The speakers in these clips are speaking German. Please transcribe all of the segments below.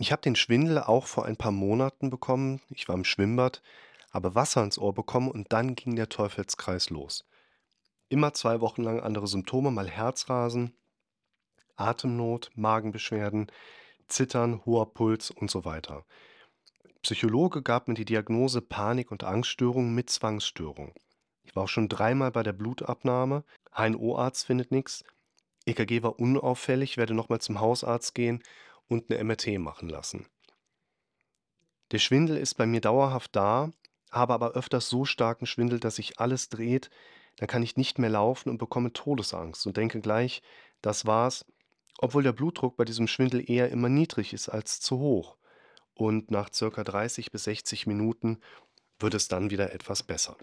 Ich habe den Schwindel auch vor ein paar Monaten bekommen. Ich war im Schwimmbad, habe Wasser ins Ohr bekommen und dann ging der Teufelskreis los. Immer 2 Wochen lang andere Symptome, mal Herzrasen, Atemnot, Magenbeschwerden, Zittern, hoher Puls und so weiter. Psychologe gab mir die Diagnose Panik und Angststörung mit Zwangsstörung. Ich war auch schon dreimal bei der Blutabnahme. HNO-Arzt findet nichts. EKG war unauffällig, werde nochmal zum Hausarzt gehen und eine MRT machen lassen. Der Schwindel ist bei mir dauerhaft da, habe aber öfters so starken Schwindel, dass sich alles dreht. Dann kann ich nicht mehr laufen und bekomme Todesangst und denke gleich, das war's, obwohl der Blutdruck bei diesem Schwindel eher immer niedrig ist als zu hoch. Und nach circa 30 bis 60 Minuten wird es dann wieder etwas besser.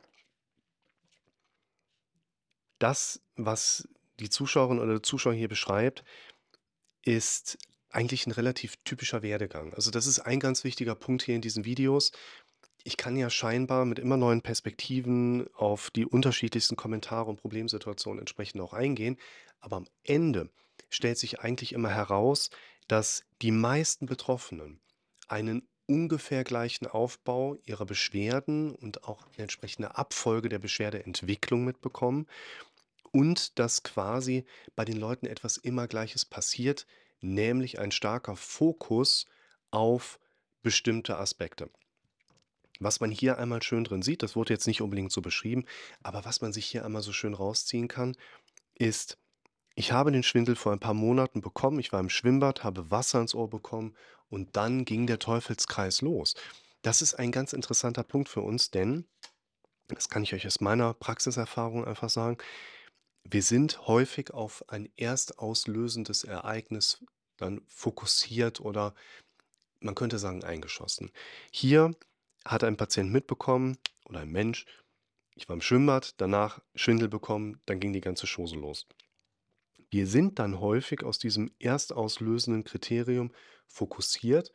Das, was die Zuschauerin oder der Zuschauer hier beschreibt, ist eigentlich ein relativ typischer Werdegang. Also, das ist ein ganz wichtiger Punkt hier in diesen Videos. Ich kann ja scheinbar mit immer neuen Perspektiven auf die unterschiedlichsten Kommentare und Problemsituationen entsprechend auch eingehen, aber am Ende stellt sich eigentlich immer heraus, dass die meisten Betroffenen einen ungefähr gleichen Aufbau ihrer Beschwerden und auch die entsprechende Abfolge der Beschwerdeentwicklung mitbekommen und dass quasi bei den Leuten etwas immer Gleiches passiert, nämlich ein starker Fokus auf bestimmte Aspekte. Was man hier einmal schön drin sieht, das wurde jetzt nicht unbedingt so beschrieben, aber was man sich hier einmal so schön rausziehen kann, ist, ich habe den Schwindel vor ein paar Monaten bekommen. Ich war im Schwimmbad, habe Wasser ins Ohr bekommen und dann ging der Teufelskreis los. Das ist ein ganz interessanter Punkt für uns, denn, das kann ich euch aus meiner Praxiserfahrung einfach sagen, wir sind häufig auf ein erst auslösendes Ereignis dann fokussiert oder man könnte sagen eingeschossen. Hier hat ein Patient mitbekommen oder ein Mensch, ich war im Schwimmbad, danach Schwindel bekommen, dann ging die ganze Chose los. Wir sind dann häufig aus diesem erst auslösenden Kriterium fokussiert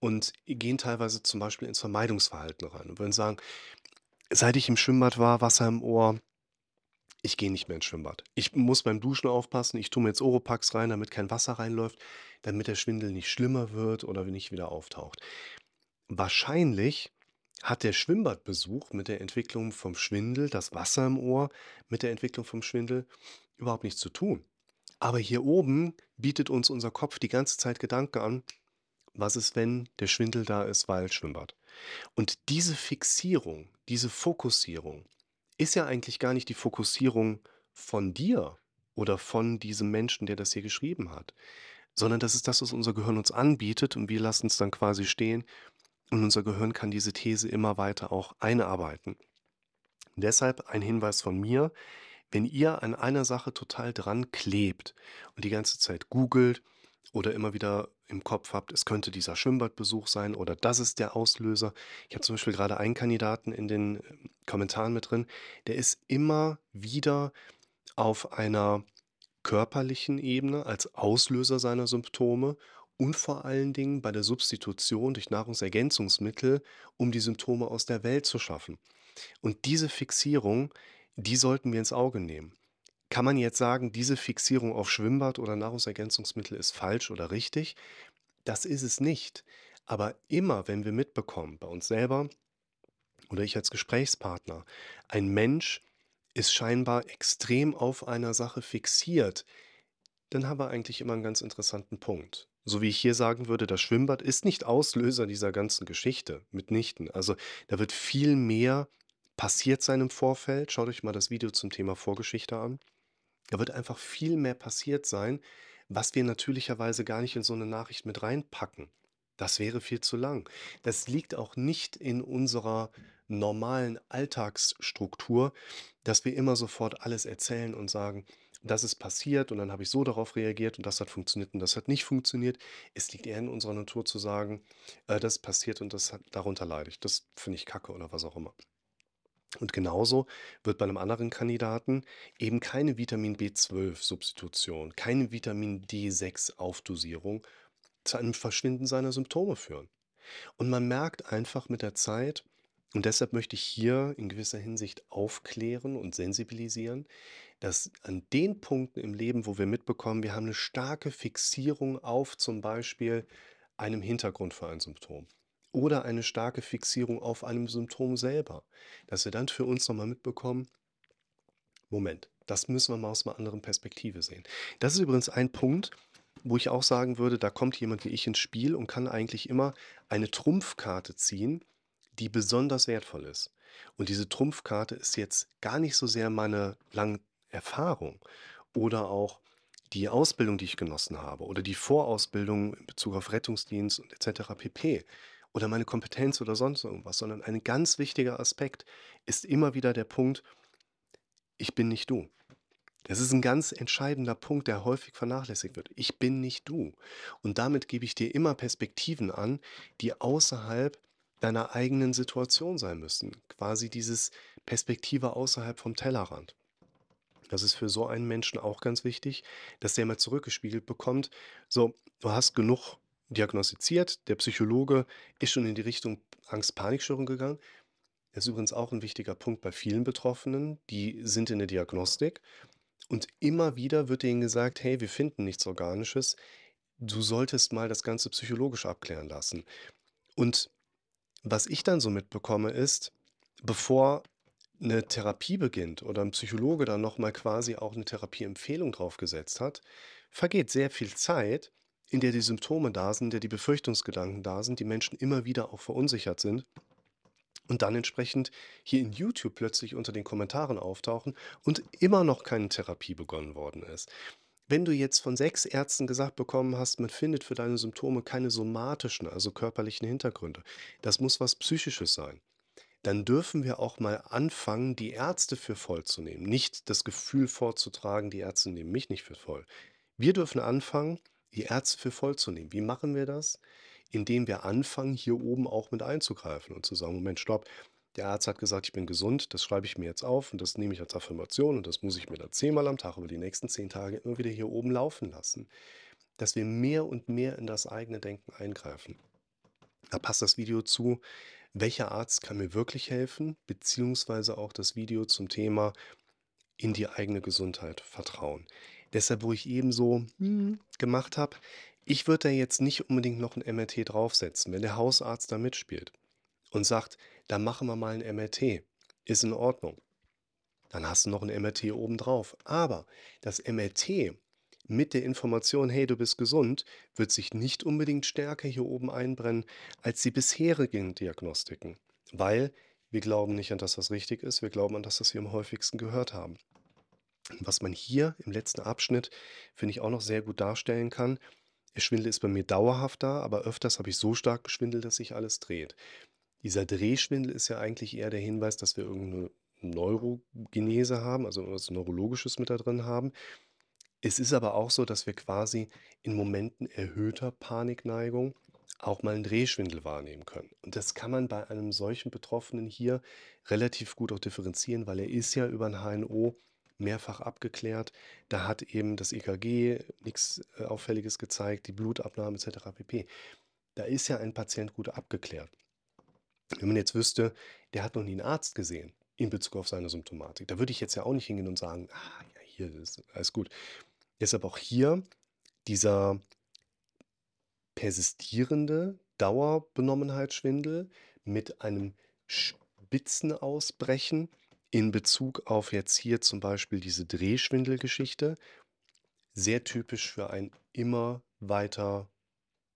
und gehen teilweise zum Beispiel ins Vermeidungsverhalten rein und würden sagen, seit ich im Schwimmbad war, Wasser im Ohr, ich gehe nicht mehr ins Schwimmbad. Ich muss beim Duschen aufpassen. Ich tue mir jetzt Oropax rein, damit kein Wasser reinläuft, damit der Schwindel nicht schlimmer wird oder nicht wieder auftaucht. Wahrscheinlich hat der Schwimmbadbesuch mit der Entwicklung vom Schwindel, das Wasser im Ohr mit der Entwicklung vom Schwindel überhaupt nichts zu tun. Aber hier oben bietet uns unser Kopf die ganze Zeit Gedanken an, was ist, wenn der Schwindel da ist, weil Schwimmbad. Und diese Fixierung, diese Fokussierung, ist ja eigentlich gar nicht die Fokussierung von dir oder von diesem Menschen, der das hier geschrieben hat, sondern das ist das, was unser Gehirn uns anbietet und wir lassen es dann quasi stehen und unser Gehirn kann diese These immer weiter auch einarbeiten. Deshalb ein Hinweis von mir, wenn ihr an einer Sache total dran klebt und die ganze Zeit googelt oder immer wieder im Kopf habt, es könnte dieser Schwimmbadbesuch sein oder das ist der Auslöser. Ich habe zum Beispiel gerade einen Kandidaten in den ähm, Kommentaren mit drin, der ist immer wieder auf einer körperlichen Ebene als Auslöser seiner Symptome und vor allen Dingen bei der Substitution durch Nahrungsergänzungsmittel, um die Symptome aus der Welt zu schaffen. Und diese Fixierung, die sollten wir ins Auge nehmen. Kann man jetzt sagen, diese Fixierung auf Schwimmbad oder Nahrungsergänzungsmittel ist falsch oder richtig? Das ist es nicht. Aber immer, wenn wir mitbekommen, bei uns selber oder ich als Gesprächspartner, ein Mensch ist scheinbar extrem auf einer Sache fixiert, dann haben wir eigentlich immer einen ganz interessanten Punkt. So wie ich hier sagen würde, das Schwimmbad ist nicht Auslöser dieser ganzen Geschichte, mitnichten. Also da wird viel mehr passiert sein im Vorfeld. Schaut euch mal das Video zum Thema Vorgeschichte an. Da wird einfach viel mehr passiert sein, was wir natürlicherweise gar nicht in so eine Nachricht mit reinpacken. Das wäre viel zu lang. Das liegt auch nicht in unserer normalen Alltagsstruktur, dass wir immer sofort alles erzählen und sagen, das ist passiert und dann habe ich so darauf reagiert und das hat funktioniert und das hat nicht funktioniert. Es liegt eher in unserer Natur zu sagen, äh, das ist passiert und das hat, darunter leide ich. Das finde ich kacke oder was auch immer. Und genauso wird bei einem anderen Kandidaten eben keine Vitamin B12-Substitution, keine Vitamin D6-Aufdosierung zu einem Verschwinden seiner Symptome führen. Und man merkt einfach mit der Zeit, und deshalb möchte ich hier in gewisser Hinsicht aufklären und sensibilisieren, dass an den Punkten im Leben, wo wir mitbekommen, wir haben eine starke Fixierung auf zum Beispiel einem Hintergrund für ein Symptom oder eine starke Fixierung auf einem Symptom selber, dass wir dann für uns noch mal mitbekommen: „Moment, das müssen wir mal aus 'ner anderen Perspektive sehen.“ Das ist übrigens ein Punkt, wo ich auch sagen würde, da kommt jemand wie ich ins Spiel und kann eigentlich immer eine Trumpfkarte ziehen, die besonders wertvoll ist. Und diese Trumpfkarte ist jetzt gar nicht so sehr meine langen Erfahrung oder auch die Ausbildung, die ich genossen habe oder die Vorausbildung in Bezug auf Rettungsdienst und et cetera pp. Oder meine Kompetenz oder sonst irgendwas, sondern ein ganz wichtiger Aspekt ist immer wieder der Punkt: „Ich bin nicht du.“ Das ist 'n ganz entscheidender Punkt, der häufig vernachlässigt wird. „Ich bin nicht du.“ Und damit gebe ich dir immer Perspektiven an, die außerhalb deiner eigenen Situation sein müssen. Quasi dieses Perspektive außerhalb vom Tellerrand. Das ist für so einen Menschen auch ganz wichtig, dass der mal zurückgespiegelt bekommt: „So, du hast genug diagnostiziert.“ Der Psychologe ist schon in die Richtung Angst-Panikstörung gegangen. Das ist übrigens auch 'n wichtiger Punkt bei vielen Betroffenen, die sind in der Diagnostik und immer wieder wird denen gesagt: „Hey, wir finden nichts Organisches. Du solltest mal das Ganze psychologisch abklären lassen.“ Und was ich dann so mitbekomme, ist, bevor 'ne Therapie beginnt oder 'n Psychologe dann noch mal quasi auch 'ne Therapieempfehlung drauf gesetzt hat, vergeht sehr viel Zeit, in der die Symptome da sind, in der die Befürchtungsgedanken da sind, die Menschen immer wieder auch verunsichert sind und dann entsprechend hier in YouTube plötzlich unter den Kommentaren auftauchen und immer noch keine Therapie begonnen worden ist. Wenn du jetzt von 6 Ärzten gesagt bekommen hast, man findet für deine Symptome keine somatischen, also körperlichen Hintergründe, das muss was Psychisches sein, dann dürfen wir auch mal anfangen, die Ärzte für voll zu nehmen. Nicht das Gefühl vorzutragen, die Ärzte nehmen mich nicht für voll. Wir dürfen anfangen, die Ärzte für voll zu nehmen. Wie machen wir das? Indem wir anfangen, hier oben auch mit einzugreifen und zu sagen: „Moment, stopp. Der Arzt hat gesagt, ich bin gesund. Das schreibe ich mir jetzt auf und das nehme ich als Affirmation und das muss ich mir dann zehnmal am Tag über die nächsten 10 Tage immer wieder hier oben laufen lassen.“ Dass wir mehr und mehr in das eigene Denken eingreifen. Da passt das Video zu: „Welcher Arzt kann mir wirklich helfen?“ Beziehungsweise auch das Video zum Thema „In die eigene Gesundheit vertrauen.“ Deshalb, wo ich eben so, hm, gemacht habe ich würde da jetzt nicht unbedingt noch 'n MRT draufsetzen. Wenn der Hausarzt da mitspielt und sagt: „Dann machen wir mal 'n MRT.“ Ist in Ordnung. Dann hast du noch 'n MRT obendrauf. Aber das MRT mit der Information: „Hey, du bist gesund“, wird sich nicht unbedingt stärker hier oben einbrennen als die bisherigen Diagnostiken, weil wir glauben nicht an das, was richtig ist. Wir glauben an das, was wir am häufigsten gehört haben. Was man hier im letzten Abschnitt, finde ich, auch noch sehr gut darstellen kann: Der Schwindel ist bei mir dauerhaft da, aber öfters habe ich so stark geschwindelt, dass sich alles dreht. Dieser Drehschwindel ist ja eigentlich eher der Hinweis, dass wir irgend 'ne Neurogenese haben, also irgendwas Neurologisches mit da drin haben. Es ist aber auch so, dass wir quasi in Momenten erhöhter Panikneigung auch mal 'n Drehschwindel wahrnehmen können. Und das kann man bei einem solchen Betroffenen hier relativ gut auch differenzieren, weil er ist ja über 'n HNO mehrfach abgeklärt. Da hat eben das EKG nix, äh, Auffälliges gezeigt, die Blutabnahme et cetera pp. Da ist ja ein Patient gut abgeklärt. Wenn man jetzt wüsste, der hat noch nie 'n Arzt gesehen in Bezug auf seine Symptomatik, da würde ich jetzt ja auch nicht hingehen und sagen: „Ah, ja, hier ist alles gut.“ Deshalb auch hier dieser persistierende Dauerbenommenheitsschwindel mit einem Spitzenausbrechen in Bezug auf jetzt hier zum Beispiel diese Drehschwindelgeschichte. Sehr typisch für ein immer weiter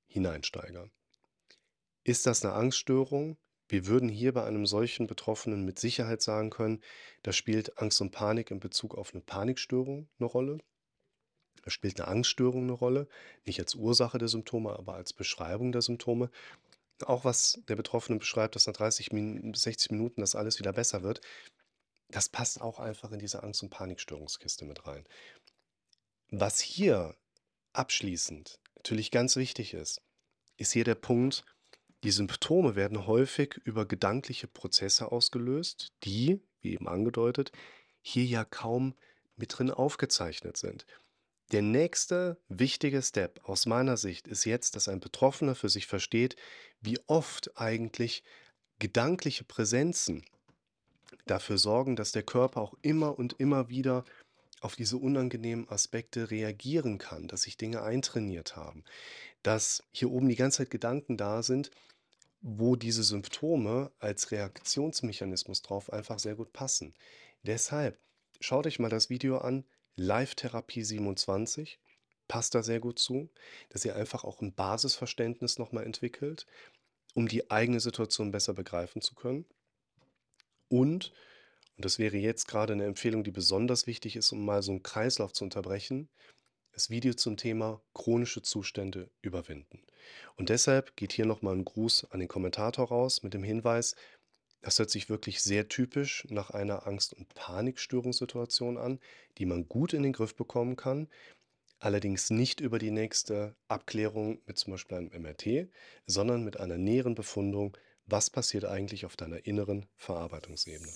Hineinsteigern. Ist das 'ne Angststörung? Wir würden hier bei einem solchen Betroffenen mit Sicherheit sagen können, da spielt Angst und Panik in Bezug auf 'ne Panikstörung 'ne Rolle. Da spielt 'ne Angststörung 'ne Rolle, nicht als Ursache der Symptome, aber als Beschreibung der Symptome. Auch was der Betroffene beschreibt, dass nach 30 Min bis 60 Minuten das alles wieder besser wird. Das passt auch einfach in diese Angst und Panikstörungskiste mit rein. Was hier abschließend natürlich ganz wichtig ist, ist hier der Punkt, die Symptome werden häufig über gedankliche Prozesse ausgelöst, die, wie eben angedeutet, hier ja kaum mit drin aufgezeichnet sind. Der nächste wichtige Step aus meiner Sicht ist jetzt, dass ein Betroffener für sich versteht, wie oft eigentlich gedankliche Präsenzen dafür sorgen, dass der Körper auch immer und immer wieder auf diese unangenehmen Aspekte reagieren kann, dass sich Dinge eintrainiert haben. dass hier oben die ganze Zeit Gedanken da sind, wo diese Symptome als Reaktionsmechanismus drauf einfach sehr gut passen. Deshalb schaut euch mal das Video an, Live-Therapie 27, passt da sehr gut zu, dass ihr einfach auch ein Basisverständnis nochmal entwickelt, um die eigene Situation besser begreifen zu können. Und, und das wäre jetzt gerade eine Empfehlung, die besonders wichtig ist, um mal so einen Kreislauf zu unterbrechen, das Video zum Thema chronische Zustände überwinden. Und deshalb geht hier nochmal ein Gruß an den Kommentator raus mit dem Hinweis, das hört sich wirklich sehr typisch nach einer Angst- und Panikstörungssituation an, die man gut in den Griff bekommen kann, allerdings nicht über die nächste Abklärung mit zum Beispiel einem MRT, sondern mit einer näheren Befundung, was passiert eigentlich auf deiner inneren Verarbeitungsebene.